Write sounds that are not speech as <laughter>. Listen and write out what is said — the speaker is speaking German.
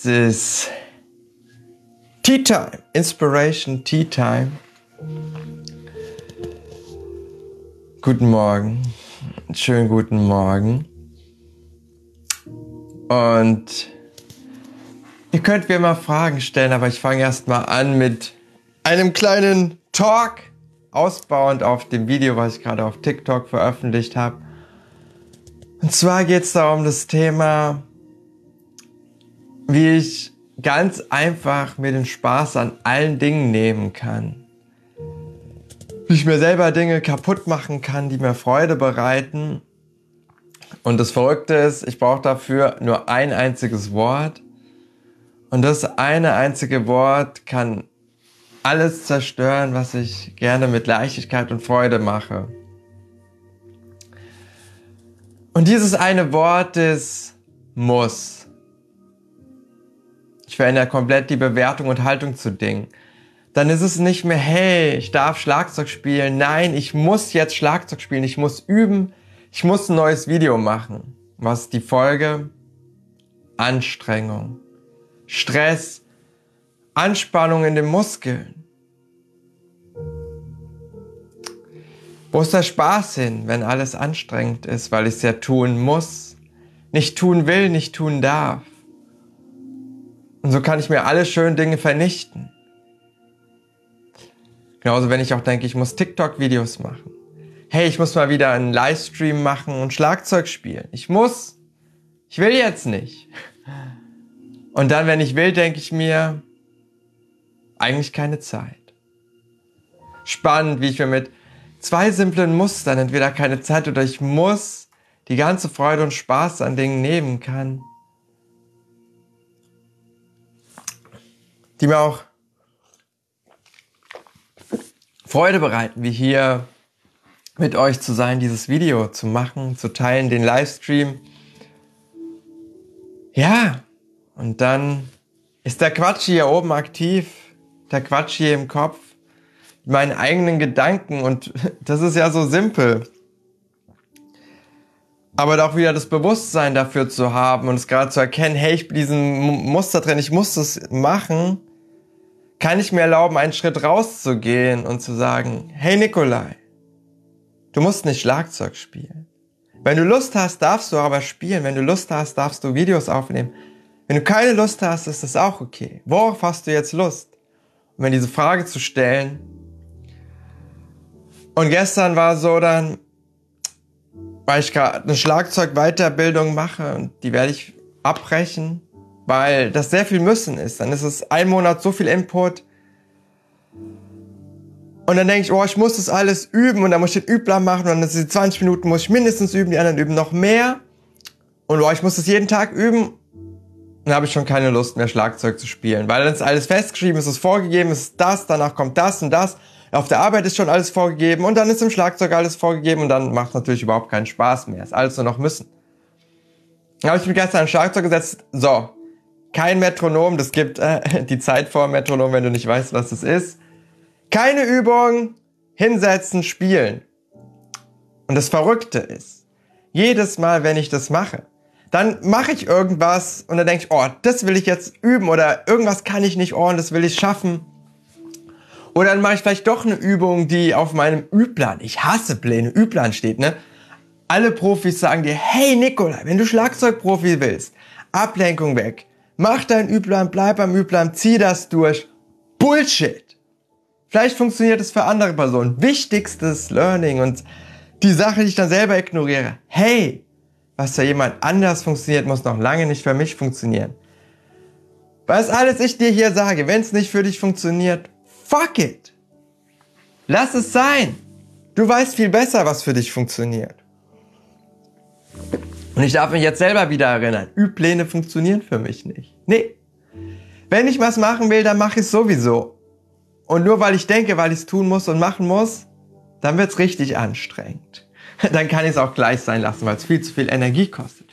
Es ist Tea Time, Inspiration Tea Time. Guten Morgen, schönen guten Morgen. Und ihr könnt mir mal Fragen stellen, aber ich fange erst mal an mit einem kleinen Talk, ausbauend auf dem Video, was ich gerade auf TikTok veröffentlicht habe. Und zwar geht es da um das Thema wie ich ganz einfach mir den Spaß an allen Dingen nehmen kann. Wie ich mir selber Dinge kaputt machen kann, die mir Freude bereiten. Und das Verrückte ist, ich brauche dafür nur ein einziges Wort. Und das eine einzige Wort kann alles zerstören, was ich gerne mit Leichtigkeit und Freude mache. Und dieses eine Wort ist muss. Ich verändere komplett die Bewertung und Haltung zu Dingen. Dann ist es nicht mehr, hey, ich darf Schlagzeug spielen. Nein, ich muss jetzt Schlagzeug spielen. Ich muss üben. Ich muss ein neues Video machen. Was ist die Folge? Anstrengung. Stress. Anspannung in den Muskeln. Wo ist der Spaß hin, wenn alles anstrengend ist, weil ich es ja tun muss? Nicht tun will, nicht tun darf. Und so kann ich mir alle schönen Dinge vernichten. Genauso, wenn ich auch denke, ich muss TikTok-Videos machen. Hey, ich muss mal wieder einen Livestream machen und Schlagzeug spielen. Ich muss. Ich will jetzt nicht. Und dann, wenn ich will, denke ich mir, eigentlich keine Zeit. Spannend, wie ich mir mit zwei simplen Mustern entweder keine Zeit oder ich muss die ganze Freude und Spaß an Dingen nehmen kann. Die mir auch? Freude bereiten, wie hier mit euch zu sein, dieses Video zu machen, zu teilen, den Livestream. Ja, und dann ist der Quatsch hier oben aktiv, der Quatsch hier im Kopf, meinen eigenen Gedanken. Und <laughs> das ist ja so simpel. Aber doch wieder das Bewusstsein dafür zu haben und es gerade zu erkennen, hey, ich bin diesen Muster drin, ich muss das machen, kann ich mir erlauben, einen Schritt rauszugehen und zu sagen, hey Nikolai, du musst nicht Schlagzeug spielen. Wenn du Lust hast, darfst du aber spielen. Wenn du Lust hast, darfst du Videos aufnehmen. Wenn du keine Lust hast, ist das auch okay. Worauf hast du jetzt Lust? Und wenn diese Frage zu stellen. Und gestern war so dann, weil ich gerade eine Schlagzeug-Weiterbildung mache und die werde ich abbrechen, weil das sehr viel Müssen ist. Dann ist es ein Monat so viel Input. Und dann denke ich, oh, ich muss das alles üben und dann muss ich den Übler machen und dann sind die 20 Minuten muss ich mindestens üben, die anderen üben noch mehr. Und oh, ich muss das jeden Tag üben. Dann habe ich schon keine Lust mehr, Schlagzeug zu spielen, weil dann ist alles festgeschrieben, es ist vorgegeben, es ist das, danach kommt das und das. Auf der Arbeit ist schon alles vorgegeben und dann ist im Schlagzeug alles vorgegeben und dann macht es natürlich überhaupt keinen Spaß mehr. Ist alles nur noch müssen. Dann habe ich mich gestern ans Schlagzeug gesetzt. So, kein Metronom, das gibt äh, die Zeit vor Metronom, wenn du nicht weißt, was das ist. Keine Übung, hinsetzen, spielen. Und das Verrückte ist, jedes Mal, wenn ich das mache, dann mache ich irgendwas und dann denke ich, oh, das will ich jetzt üben oder irgendwas kann ich nicht, oh, und das will ich schaffen. Oder dann mache ich vielleicht doch eine Übung, die auf meinem Übplan, ich hasse Pläne, Übplan steht, ne? Alle Profis sagen dir, hey Nikolai, wenn du Schlagzeugprofi willst, Ablenkung weg, mach deinen Übplan, bleib am Übplan, zieh das durch. Bullshit! Vielleicht funktioniert es für andere Personen. Wichtigstes Learning und die Sache, die ich dann selber ignoriere. Hey, was für jemand anders funktioniert, muss noch lange nicht für mich funktionieren. Was alles ich dir hier sage, wenn es nicht für dich funktioniert, Fuck it. Lass es sein. Du weißt viel besser, was für dich funktioniert. Und ich darf mich jetzt selber wieder erinnern, Übpläne funktionieren für mich nicht. Nee. Wenn ich was machen will, dann mache ich es sowieso. Und nur weil ich denke, weil ich es tun muss und machen muss, dann wird es richtig anstrengend. <laughs> Dann kann ich es auch gleich sein lassen, weil es viel zu viel Energie kostet.